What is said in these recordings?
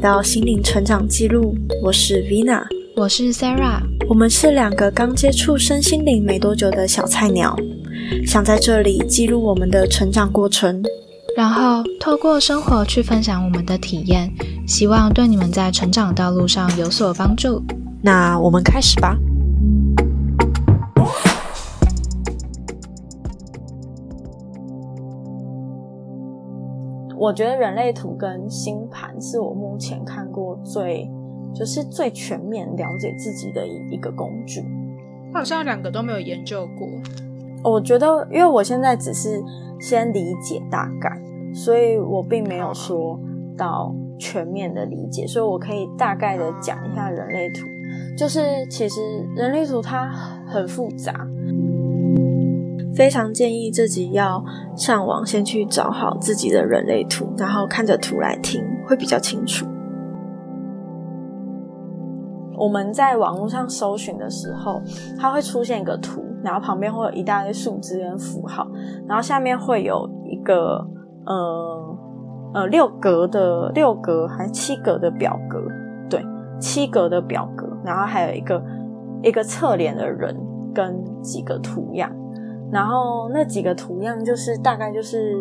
到心灵成长记录，我是 Vina，我是 Sarah，我们是两个刚接触身心灵没多久的小菜鸟，想在这里记录我们的成长过程，然后透过生活去分享我们的体验，希望对你们在成长道路上有所帮助。那我们开始吧。我觉得人类图跟星盘是我目前看过最，就是最全面了解自己的一一个工具。好像两个都没有研究过。我觉得，因为我现在只是先理解大概，所以我并没有说到全面的理解，所以我可以大概的讲一下人类图。就是其实人类图它很复杂。非常建议自己要上网先去找好自己的人类图，然后看着图来听，会比较清楚。我们在网络上搜寻的时候，它会出现一个图，然后旁边会有一大堆数字跟符号，然后下面会有一个呃呃六格的六格还是七格的表格，对，七格的表格，然后还有一个一个侧脸的人跟几个图样。然后那几个图样就是大概就是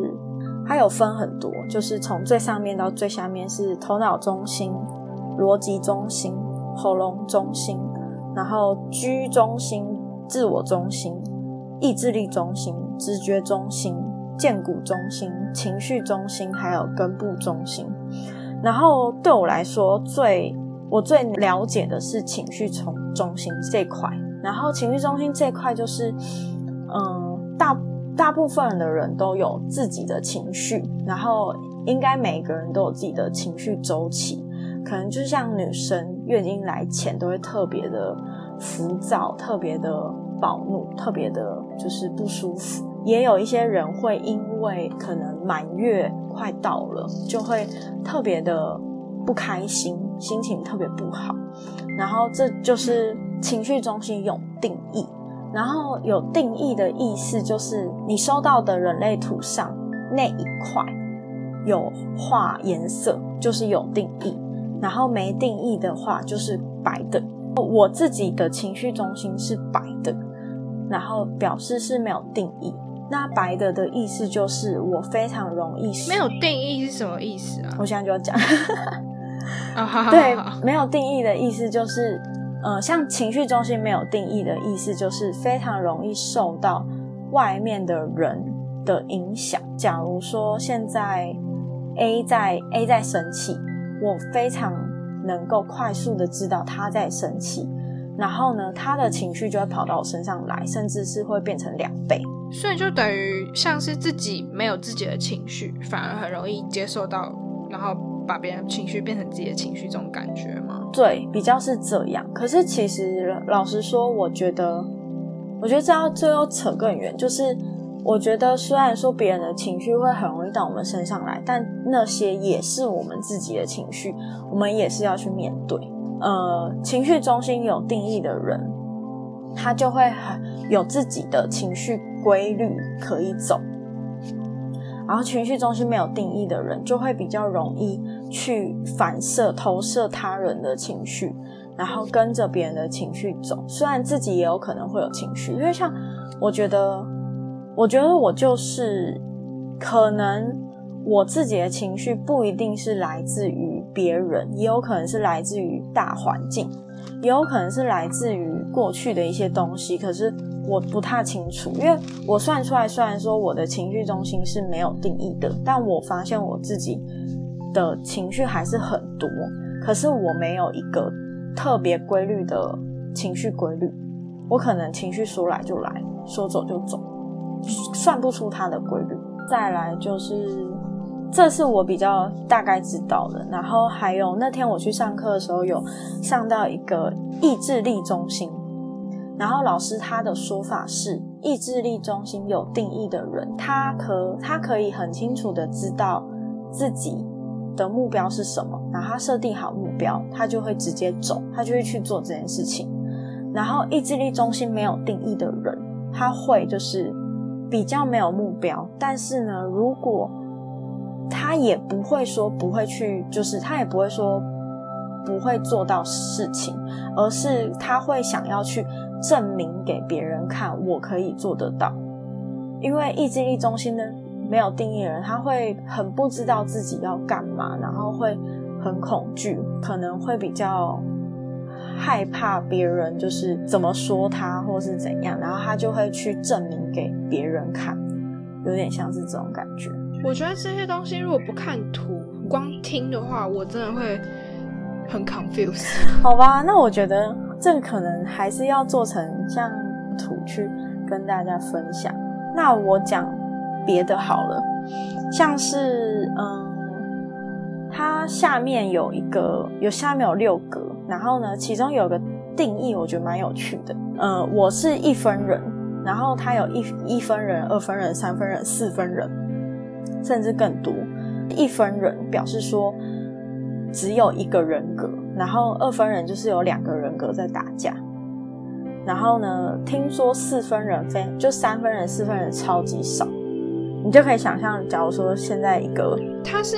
它有分很多，就是从最上面到最下面是头脑中心、逻辑中心、喉咙中心，然后居中心、自我中心、意志力中心、直觉中心、剑骨中心、情绪中心，还有根部中心。然后对我来说，最我最了解的是情绪中中心这块。然后情绪中心这块就是。嗯，大大部分的人都有自己的情绪，然后应该每个人都有自己的情绪周期，可能就像女生月经来前都会特别的浮躁，特别的暴怒，特别的就是不舒服。也有一些人会因为可能满月快到了，就会特别的不开心，心情特别不好。然后这就是情绪中心有定义。然后有定义的意思就是你收到的人类图上那一块有画颜色，就是有定义；然后没定义的话就是白的。我自己的情绪中心是白的，然后表示是没有定义。那白的的意思就是我非常容易没有定义是什么意思啊？我现在就要讲。啊，对，没有定义的意思就是。呃，像情绪中心没有定义的意思，就是非常容易受到外面的人的影响。假如说现在 A 在 A 在生气，我非常能够快速的知道他在生气，然后呢，他的情绪就会跑到我身上来，甚至是会变成两倍。所以就等于像是自己没有自己的情绪，反而很容易接受到，然后。把别人情绪变成自己的情绪，这种感觉吗？对，比较是这样。可是其实老实说，我觉得，我觉得这要最后扯更远。就是我觉得，虽然说别人的情绪会很容易到我们身上来，但那些也是我们自己的情绪，我们也是要去面对。呃，情绪中心有定义的人，他就会很有自己的情绪规律可以走。然后情绪中心没有定义的人，就会比较容易去反射、投射他人的情绪，然后跟着别人的情绪走。虽然自己也有可能会有情绪，因为像我觉得，我觉得我就是可能我自己的情绪不一定是来自于别人，也有可能是来自于大环境，也有可能是来自于过去的一些东西。可是。我不太清楚，因为我算出来，虽然说我的情绪中心是没有定义的，但我发现我自己的情绪还是很多。可是我没有一个特别规律的情绪规律，我可能情绪说来就来，说走就走，算不出它的规律。再来就是，这是我比较大概知道的。然后还有那天我去上课的时候，有上到一个意志力中心。然后老师他的说法是，意志力中心有定义的人，他可他可以很清楚的知道自己的目标是什么，然后他设定好目标，他就会直接走，他就会去做这件事情。然后意志力中心没有定义的人，他会就是比较没有目标，但是呢，如果他也不会说不会去，就是他也不会说不会做到事情，而是他会想要去证明给别人看，我可以做得到。因为意志力中心呢，没有定义的人，他会很不知道自己要干嘛，然后会很恐惧，可能会比较害怕别人就是怎么说他，或是怎样，然后他就会去证明给别人看，有点像是这种感觉。我觉得这些东西如果不看图，光听的话，我真的会很 confused。好吧，那我觉得这可能还是要做成像图去跟大家分享。那我讲别的好了，像是嗯，它下面有一个，有下面有六格，然后呢，其中有个定义，我觉得蛮有趣的。呃，我是一分人，然后它有一一分人、二分人、三分人、四分人。甚至更多，一分人表示说只有一个人格，然后二分人就是有两个人格在打架，然后呢，听说四分人非就三分人、四分人超级少，你就可以想象，假如说现在一个，他是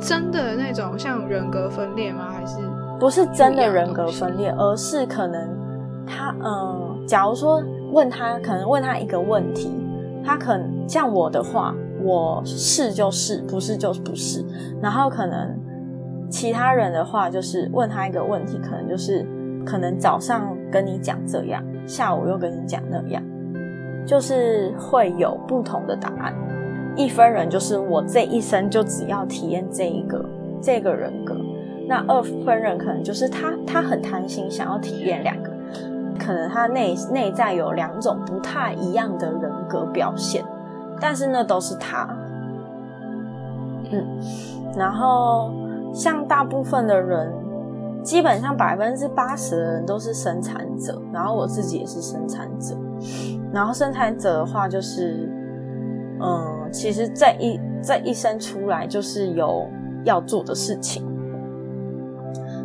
真的那种像人格分裂吗？还是不是真的人格分裂，而是可能他嗯，假如说问他，可能问他一个问题，他可能像我的话。我是就是，不是就不是。然后可能其他人的话，就是问他一个问题，可能就是可能早上跟你讲这样，下午又跟你讲那样，就是会有不同的答案。一分人就是我这一生就只要体验这一个这个人格。那二分人可能就是他他很贪心，想要体验两个，可能他内内在有两种不太一样的人格表现。但是那都是他，嗯，然后像大部分的人，基本上百分之八十的人都是生产者，然后我自己也是生产者，然后生产者的话就是，嗯，其实这一这一生出来就是有要做的事情，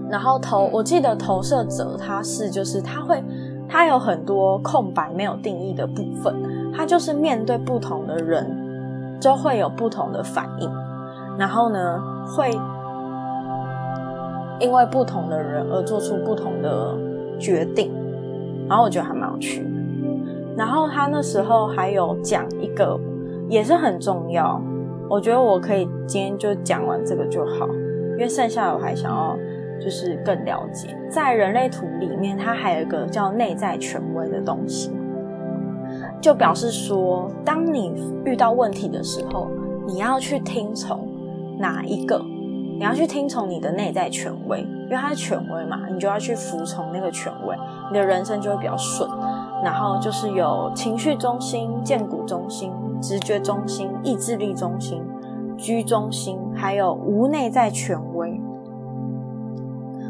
然后投我记得投射者他是就是他会他有很多空白没有定义的部分。他就是面对不同的人，就会有不同的反应，然后呢，会因为不同的人而做出不同的决定，然后我觉得还蛮有趣。然后他那时候还有讲一个，也是很重要，我觉得我可以今天就讲完这个就好，因为剩下的我还想要就是更了解。在人类图里面，它还有一个叫内在权威的东西。就表示说，当你遇到问题的时候，你要去听从哪一个？你要去听从你的内在权威，因为它是权威嘛，你就要去服从那个权威，你的人生就会比较顺。然后就是有情绪中心、建骨中心、直觉中心、意志力中心、居中心，还有无内在权威。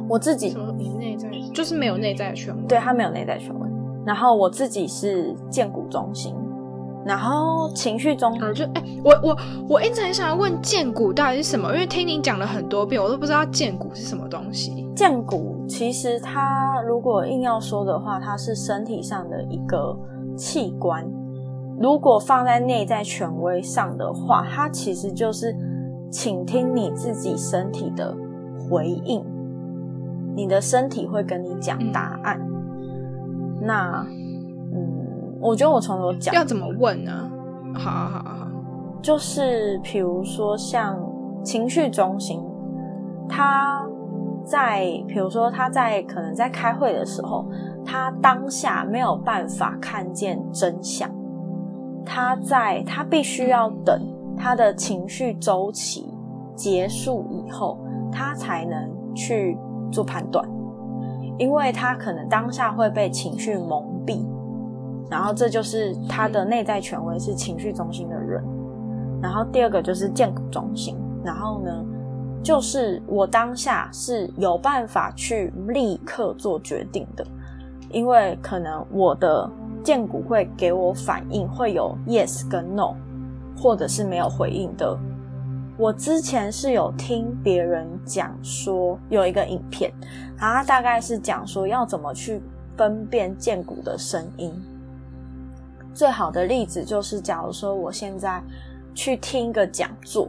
我自己无内在就是没有内在权威，对他没有内在权威。然后我自己是建骨中心，然后情绪中，就哎，我我我一直很想要问剑骨到底是什么，因为听你讲了很多遍，我都不知道剑骨是什么东西。剑骨其实它如果硬要说的话，它是身体上的一个器官。如果放在内在权威上的话，它其实就是倾听你自己身体的回应，你的身体会跟你讲答案。那，嗯，我觉得我从头讲要怎么问呢？好，好，好，就是比如说像情绪中心，他在比如说他在可能在开会的时候，他当下没有办法看见真相，他在他必须要等他的情绪周期结束以后，他才能去做判断。因为他可能当下会被情绪蒙蔽，然后这就是他的内在权威是情绪中心的人。然后第二个就是建骨中心，然后呢，就是我当下是有办法去立刻做决定的，因为可能我的建骨会给我反应，会有 yes 跟 no，或者是没有回应的。我之前是有听别人讲说有一个影片，然后大概是讲说要怎么去分辨剑骨的声音。最好的例子就是，假如说我现在去听一个讲座，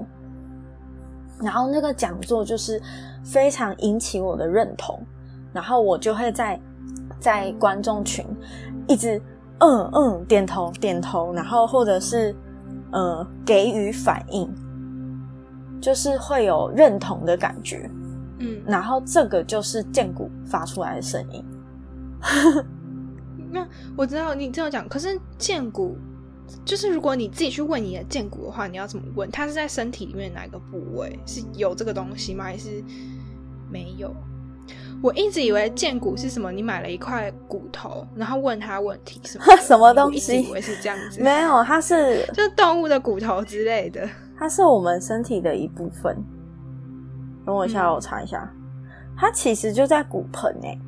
然后那个讲座就是非常引起我的认同，然后我就会在在观众群一直嗯嗯点头点头，然后或者是呃给予反应，就是会有认同的感觉。嗯，然 后这个就是剑骨发出来的声音。那我知道你这样讲，可是剑骨就是如果你自己去问你的剑骨的话，你要怎么问？它是在身体里面哪个部位是有这个东西吗？还是没有？我一直以为剑骨是什么？你买了一块骨头，然后问他问题什么 什么东我一直西以为是这样子，没有，它是 就是动物的骨头之类的。它是我们身体的一部分。等我一下，嗯我查一下，它其实就在骨盆诶、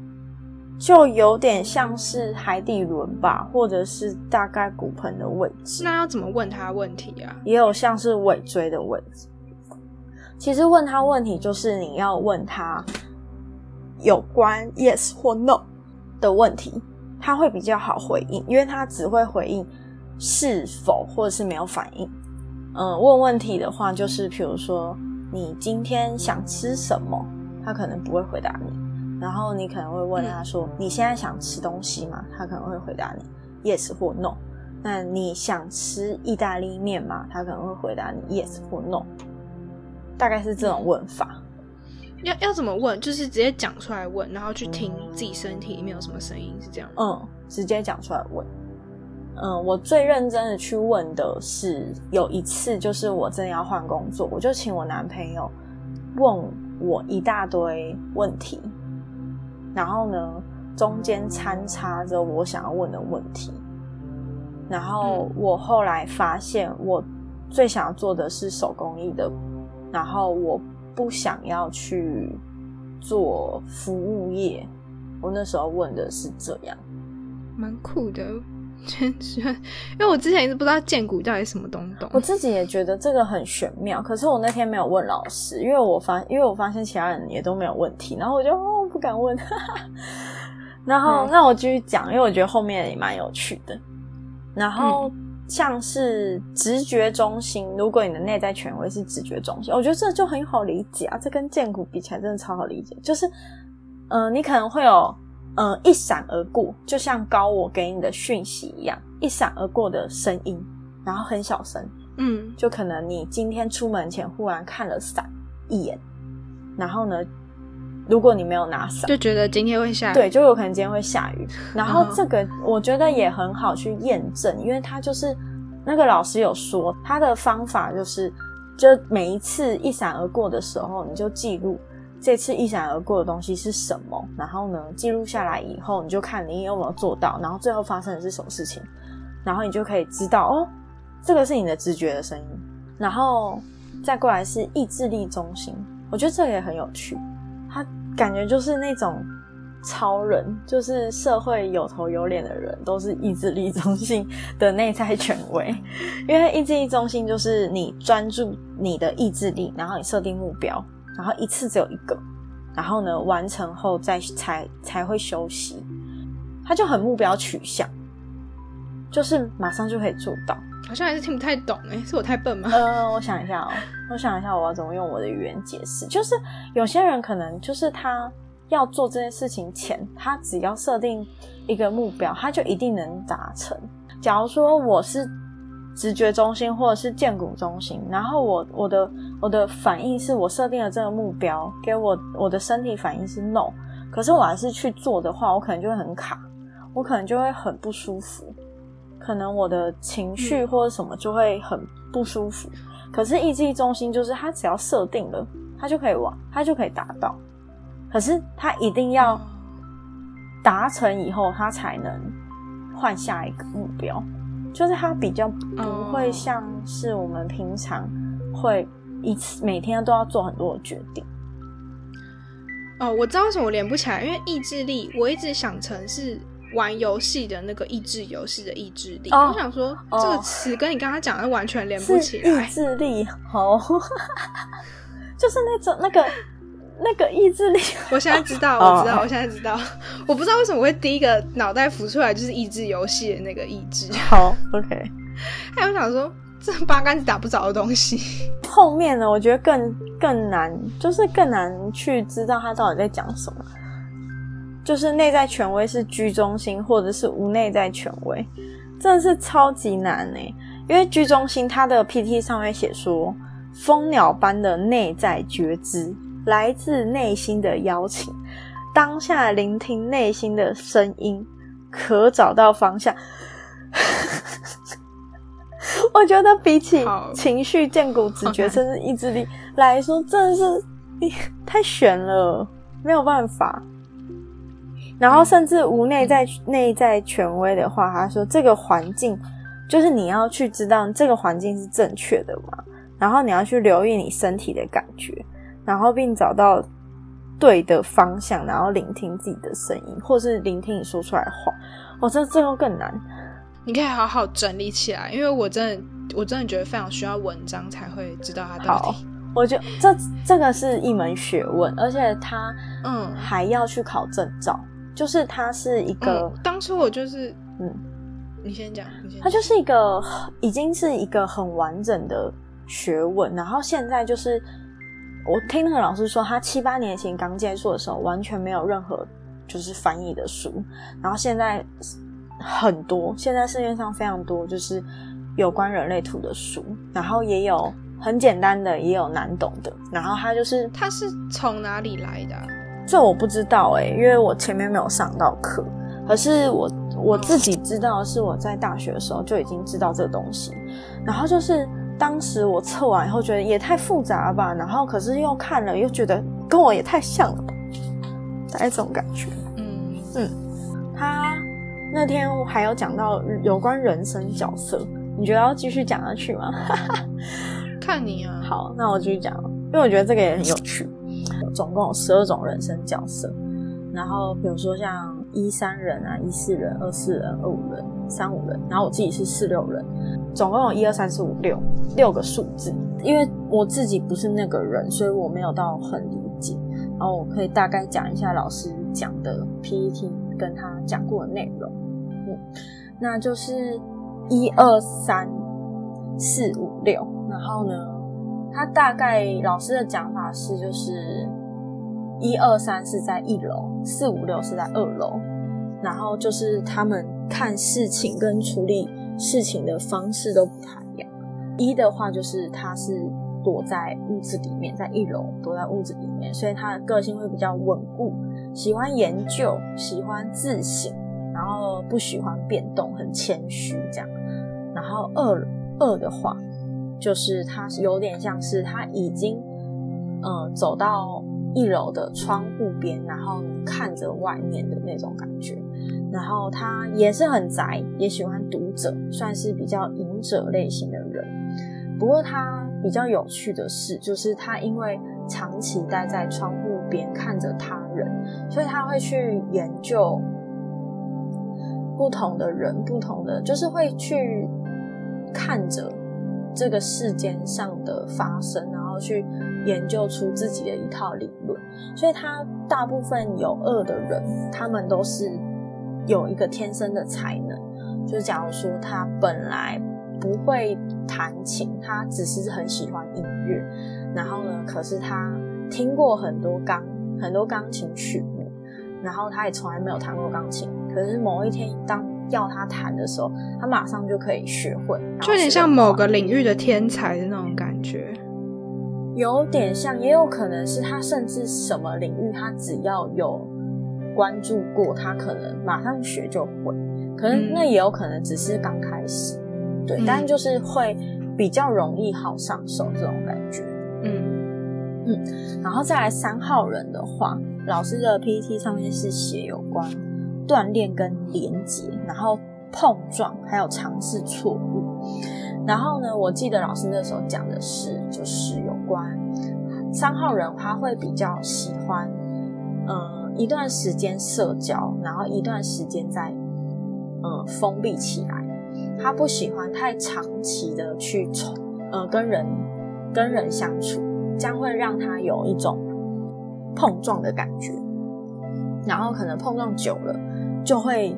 就有点像是海底轮吧，或者是大概骨盆的位置，那要怎么问他问题啊？也有像是尾椎的位置。其实问他问题，就是你要问他有关 yes 或 no 的问题，他会比较好回应，因为他只会回应是否或者是没有反应。嗯，问问题的话，就是比如说你今天想吃什么，他可能不会回答你。然后你可能会问他说：“你现在想吃东西吗？”他可能会回答你 yes 或 no。那你想吃意大利面吗？他可能会回答你 yes 或 no。大概是这种问法。要要怎么问？就是直接讲出来问，然后去听自己身体里面有什么声音，是这样吗？嗯，直接讲出来问。嗯，我最认真的去问的是，有一次就是我真的要换工作，我就请我男朋友问我一大堆问题，然后呢，中间参插着我想要问的问题。然后我后来发现，我最想要做的是手工艺的，然后我不想要去做服务业。我那时候问的是这样。蛮酷的，真是，因为我之前一直不知道剑骨到底什么东东我。自己也觉得这个很玄妙，可是我那天没有问老师，因为我发，因为我发现其他人也都没有问题，然后我就哦不敢问，然后、嗯那我继续讲，因为我觉得后面也蛮有趣的。然后像是直觉中心，如果你的内在权威是直觉中心，我觉得这就很好理解啊，这跟剑骨比起来真的超好理解，就是嗯、呃你可能会有。嗯，一闪而过，就像高我给你的讯息一样，一闪而过的声音，然后很小声，嗯就可能你今天出门前忽然看了伞一眼，然后呢，如果你没有拿伞，就觉得今天会下雨。对，就有可能今天会下雨。然后嗯这个我觉得也很好去验证，因为他就是那个老师有说，他的方法就是，就每一次一闪而过的时候，你就记录这次一闪而过的东西是什么，然后呢，记录下来以后，你就看你有没有做到，然后最后发生的是什么事情，然后你就可以知道哦，这个是你的直觉的声音。然后再过来是意志力中心，我觉得这也很有趣，他感觉就是那种超人，就是社会有头有脸的人，都是意志力中心的内在权威。因为意志力中心就是你专注你的意志力，然后你设定目标，然后一次只有一个，然后呢完成后再才才会休息，他就很目标取向，就是马上就可以做到。好像还是听不太懂哎、是我太笨吗？呃，我想一下哦，我想一下我要怎么用我的语言解释。就是有些人可能就是他要做这件事情前，他只要设定一个目标，他就一定能达成。假如说我是直觉中心或者是建骨中心，然后我我的我的反应是我设定了这个目标，给我我的身体反应是 no，可是我还是去做的话，我可能就会很卡，我可能就会很不舒服。可能我的情绪嗯或者什么就会很不舒服。可是意志力中心就是它只要设定了，它就可以往，它就可以达到。可是它一定要达成以后，它才能换下一个目标。就是它比较不会像是我们平常会一次每天都要做很多的决定。哦，我知道为什么我连不起来，因为意志力，我一直想成是玩游戏的那个益智游戏的意志力。哦我想说哦这个词跟你刚刚讲的完全连不起来。意志力哦，就是那种那个那个意志力。我现在知道，哦我知道，我现在知道。我不知道为什么会第一个脑袋浮出来就是益智游戏的那个意志。好，OK。还有想说这八竿子打不着的东西。后面呢，我觉得更更难，就是更难去知道他到底在讲什么。就是内在权威是居中心，或者是无内在权威，真的是超级难呢。因为居中心，它的 PT 上面写说，蜂鸟般的内在觉知，来自内心的邀请，当下聆听内心的声音，可找到方向。我觉得比起情绪、见骨、直觉，甚至意志力来说，真的是太悬了，没有办法。然后甚至无内在内在权威的话，他说这个环境就是你要去知道这个环境是正确的嘛，然后你要去留意你身体的感觉，然后并找到对的方向，然后聆听自己的声音，或是聆听你说出来的话。哦，这这个更难。你可以好好整理起来，因为我真的我真的觉得非常需要文章才会知道它到底。我觉得这这个是一门学问，而且它嗯还要去考证照。就是它是一个，当初我就是嗯，你先讲，你先。它就是一个已经是一个很完整的学问，然后现在就是我听那个老师说，他七八年前刚接触的时候，完全没有任何就是翻译的书，然后现在很多，现在市面上非常多就是有关人类图的书，然后也有很简单的，也有难懂的，然后他就是他是从哪里来的？这我不知道哎，因为我前面没有上到课。可是我我自己知道，是我在大学的时候就已经知道这个东西。然后就是当时我测完以后，觉得也太复杂吧。然后可是又看了，又觉得跟我也太像了吧，大概这种感觉。嗯嗯，他那天还有讲到有关人生角色，你觉得要继续讲下去吗？看你啊。好，那我继续讲，因为我觉得这个也很有趣。总共有十二种人生角色，然后比如说像一三人啊、一四人、二四人、二五人、三五人，然后我自己是四六人，总共有一二三四五六六个数字。因为我自己不是那个人，所以我没有到很理解。然后我可以大概讲一下老师讲的 PPT 跟他讲过的内容。嗯，那就是一二三四五六，然后呢？他大概老师的讲法是，就是一二三是在一楼，四五六是在二楼，然后就是他们看事情跟处理事情的方式都不太一样。一的话就是他是躲在屋子里面，在一楼躲在屋子里面，所以他的个性会比较稳固，喜欢研究，喜欢自省，然后不喜欢变动，很谦虚这样。然后二二的话。就是他有点像是他已经，嗯，走到一楼的窗户边，然后看着外面的那种感觉。然后他也是很宅，也喜欢读者，算是比较隐者类型的人。不过他比较有趣的是，就是他因为长期待在窗户边看着他人，所以他会去研究不同的人，不同的就是会去看着。这个世间上的发生，啊后去研究出自己的一套理论，所以他大部分有恶的人，他们都是有一个天生的才能。就是假如说他本来不会弹琴，他只是很喜欢音乐，然后呢，可是他听过很多钢很多钢琴曲目，然后他也从来没有弹过钢琴，可是某一天当要他弹的时候，他马上就可以学会，就有点像某个领域的天才的那种感觉。有点像，也有可能是他甚至什么领域，他只要有关注过，他可能马上学就会。可能那也有可能只是刚开始，对，但就是会比较容易好上手这种感觉。嗯嗯，然后再来三号人的话，老师的 PPT 上面是写有关。锻炼跟连接，然后碰撞，还有尝试错误。然后呢，我记得老师那时候讲的是，就是有关三号人，他会比较喜欢，呃，一段时间社交，然后一段时间在，嗯，封闭起来。他不喜欢太长期的去，呃，跟人跟人相处，将会让他有一种碰撞的感觉。然后可能碰撞久了。就会，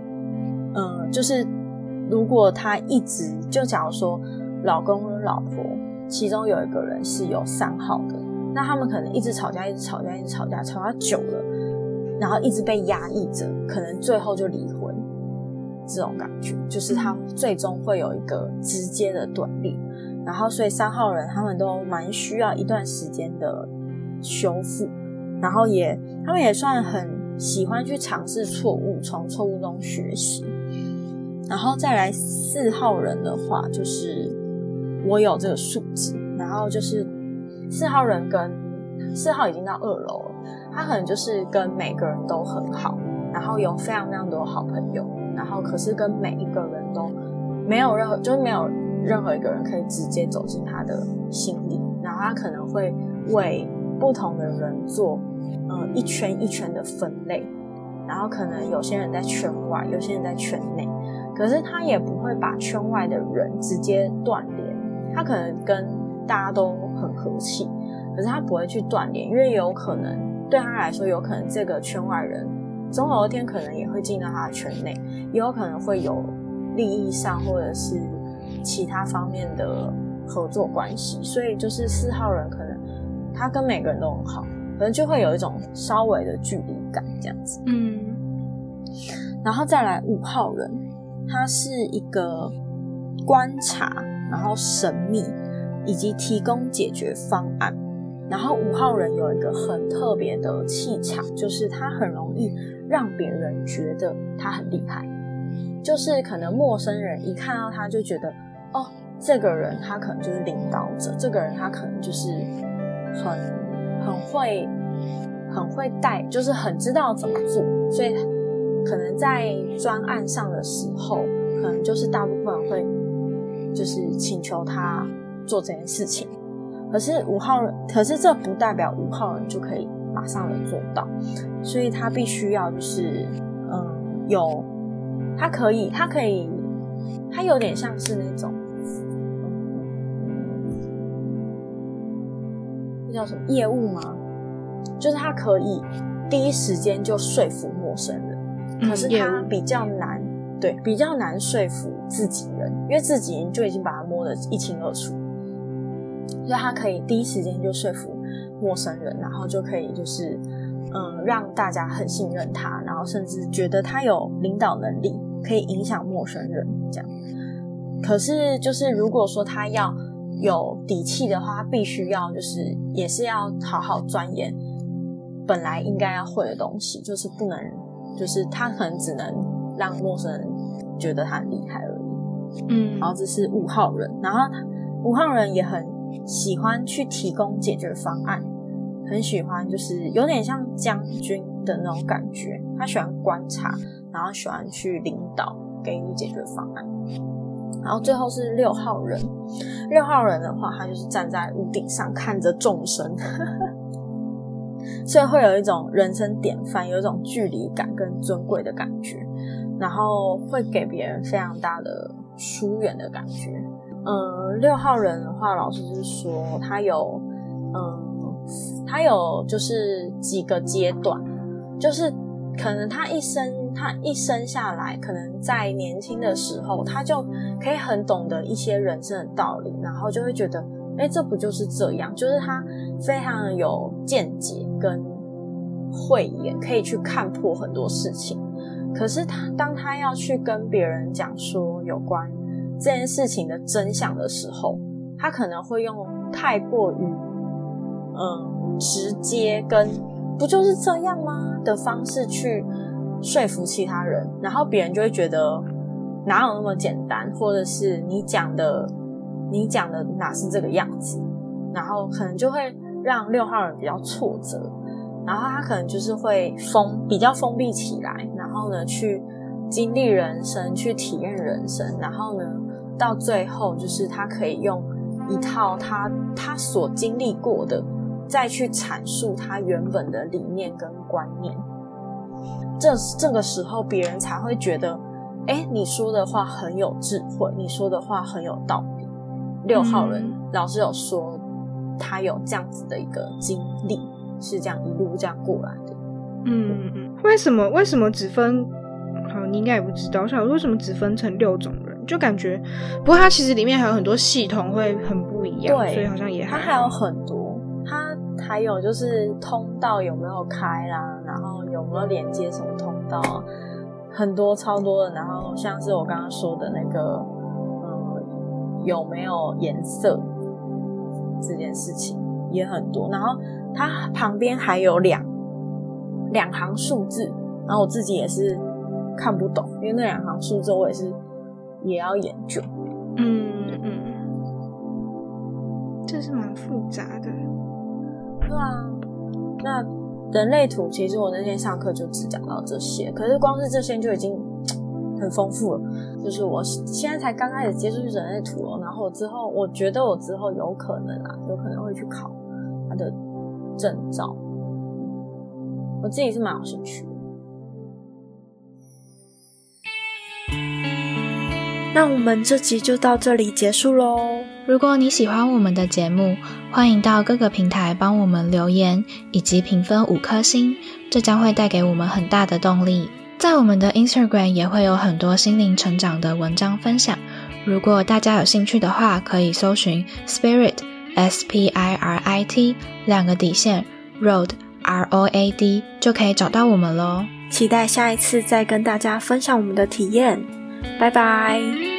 嗯，就是如果他一直就假如说，老公老婆，其中有一个人是有三号的，那他们可能一直吵架，一直吵架，一直吵架，吵到久了，然后一直被压抑着，可能最后就离婚。这种感觉就是他最终会有一个直接的断裂，然后所以三号人他们都蛮需要一段时间的修复，然后也他们也算很喜欢去尝试错误，从错误中学习。然后再来四号人的话，就是我有这个数字，然后就是四号人跟四号已经到二楼了，他可能就是跟每个人都很好，然后有非常非常多好朋友。然后，可是跟每一个人都没有任何，就是没有任何一个人可以直接走进他的心里。然后他可能会为不同的人做，嗯，一圈一圈的分类。然后可能有些人在圈外，有些人在圈内。可是他也不会把圈外的人直接断联。他可能跟大家都很和气，可是他不会去断联，因为有可能对他来说，有可能这个圈外人。总有一天可能也会进到他的圈内，也有可能会有利益上或者是其他方面的合作关系，所以就是四号人可能他跟每个人都很好，可能就会有一种稍微的距离感这样子。嗯，然后再来五号人，他是一个观察，然后神秘以及提供解决方案。然后五号人有一个很特别的气场，就是他很容易让别人觉得他很厉害，就是可能陌生人一看到他就觉得，哦，这个人他可能就是领导者，这个人他可能就是很很会很会带，就是很知道怎么做，所以可能在专案上的时候，可能就是大部分人会就是请求他做这件事情。可是五号人，可是这不代表五号人就可以马上能做到，所以他必须要就是，嗯，有，他可以，他可以，他有点像是那种，那叫什么业务吗？就是他可以第一时间就说服陌生人，可是他比较难，对，比较难说服自己人，因为自己就已经把他摸得一清二楚。所以他可以第一时间就说服陌生人，然后就可以就是，嗯，让大家很信任他，然后甚至觉得他有领导能力，可以影响陌生人这样。可是就是如果说他要有底气的话，必须要就是也是要好好钻研本来应该要会的东西，就是不能就是他可能只能让陌生人觉得他很厉害而已。嗯，然后这是五号人，然后五号人也很。喜欢去提供解决方案，很喜欢，就是有点像将军的那种感觉。他喜欢观察，然后喜欢去领导，给予解决方案。然后最后是六号人，六号人的话，他就是站在屋顶上看着众生，所以会有一种人生典范，有一种距离感跟尊贵的感觉，然后会给别人非常大的疏远的感觉。嗯，六号人的话，老师是说他有，嗯，他有就是几个阶段，就是可能他一生他一生下来，可能在年轻的时候，他就可以很懂得一些人生的道理，然后就会觉得，哎，这不就是这样？就是他非常有见解跟慧眼，可以去看破很多事情。可是他当他要去跟别人讲说有关。这件事情的真相的时候，他可能会用太过于嗯直接跟不就是这样吗的方式去说服其他人，然后别人就会觉得哪有那么简单，或者是你讲的你讲的哪是这个样子，然后可能就会让六号人比较挫折，然后他可能就是会封比较封闭起来，后呢去经历人生，去体验人生，然后呢。到最后，就是他可以用一套他他所经历过的，再去阐述他原本的理念跟观念。这这个时候，别人才会觉得，哎，你说的话很有智慧，你说的话很有道理。六号人老师有说，他有这样子的一个经历，是这样一路这样过来的。嗯嗯，为什么为什么只分？好，你应该也不知道，我想为什么只分成六种人？就感觉，不过它其实里面还有很多系统会很不一样，对所以好像也它还还有很多，它还有就是通道有没有开啦，然后有没有连接什么通道啊，很多超多的。然后像是我刚刚说的那个，呃，有没有颜色这件事情也很多。然后它旁边还有两两行数字，然后我自己也是看不懂，因为那两行数字我也是也要研究。嗯嗯，这是蛮复杂的。对啊，那人类图其实我那天上课就只讲到这些，可是光是这些就已经很丰富了。就是我现在才刚开始接触人类图哦，然后之后我觉得我之后有可能啊，有可能会去考他的证照，我自己是蛮有兴趣的。那我们这集就到这里结束喽。如果你喜欢我们的节目，欢迎到各个平台帮我们留言以及评分五颗星，这将会带给我们很大的动力。在我们的 Instagram 也会有很多心灵成长的文章分享，如果大家有兴趣的话，可以搜寻 Spirit S P I R I T 两个底线 Road R O A D 就可以找到我们喽。期待下一次再跟大家分享我们的体验，拜拜。